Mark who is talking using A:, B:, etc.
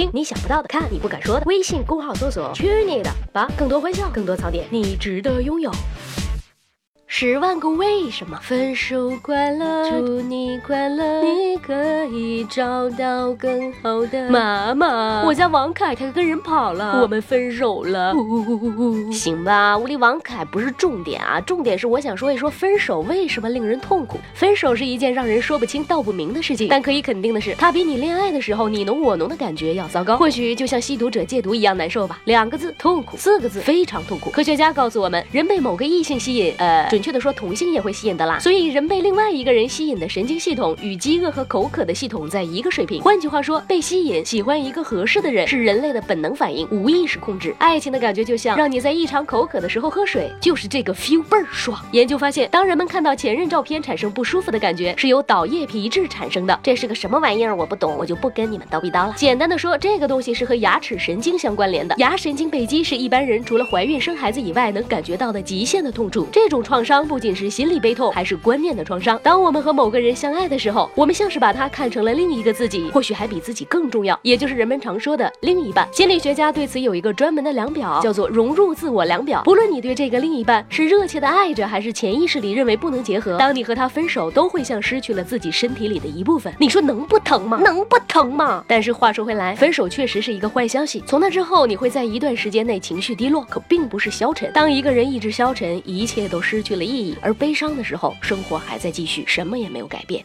A: 听你想不到的，看你不敢说的。微信公号搜索“去你的吧”，更多欢笑，更多槽点，你值得拥有。十万个为什么分手快乐，祝你快乐，你可以找到更好的妈妈。我家王凯他跟人跑了，我们分手了。行吧，屋里王凯不是重点啊，重点是我想说一说分手为什么令人痛苦。分手是一件让人说不清道不明的事情，但可以肯定的是，它比你恋爱的时候你侬我侬的感觉要糟糕。或许就像吸毒者戒毒一样难受吧。两个字，痛苦；四个字，非常痛苦。科学家告诉我们，人被某个异性吸引，呃。准确的说，同性也会吸引的啦。所以，人被另外一个人吸引的神经系系统与饥饿和口渴的系统在一个水平。换句话说，被吸引、喜欢一个合适的人是人类的本能反应，无意识控制。爱情的感觉就像让你在异常口渴的时候喝水，就是这个 feel 倍儿爽。研究发现，当人们看到前任照片产生不舒服的感觉，是由岛叶皮质产生的。这是个什么玩意儿？我不懂，我就不跟你们叨逼叨了。简单的说，这个东西是和牙齿神经相关联的。牙神经被击是一般人除了怀孕生孩子以外能感觉到的极限的痛处。这种创伤不仅是心理悲痛，还是观念的创伤。当我们和某个人相爱的时候，我们像是把他看成了另一个自己，或许还比自己更重要，也就是人们常说的另一半。心理学家对此有一个专门的量表，叫做融入自我量表。不论你对这个另一半是热切的爱着，还是潜意识里认为不能结合，当你和他分手，都会像失去了自己身体里的一部分。你说能不疼吗？能不疼吗？但是话说回来，分手确实是一个坏消息。从那之后，你会在一段时间内情绪低落，可并不是消沉。当一个人意志消沉，一切都失去了意义，而悲伤的时候，生活还在继续，什么也没有改变。